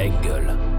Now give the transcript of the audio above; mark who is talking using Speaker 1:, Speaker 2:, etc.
Speaker 1: Engel.